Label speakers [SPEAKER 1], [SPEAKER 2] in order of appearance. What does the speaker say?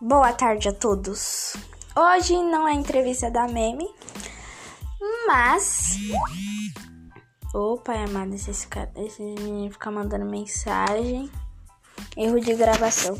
[SPEAKER 1] Boa tarde a todos. Hoje não é entrevista da meme, mas. Ô pai esse esses, esses meninos ficam mandando mensagem. Erro de gravação.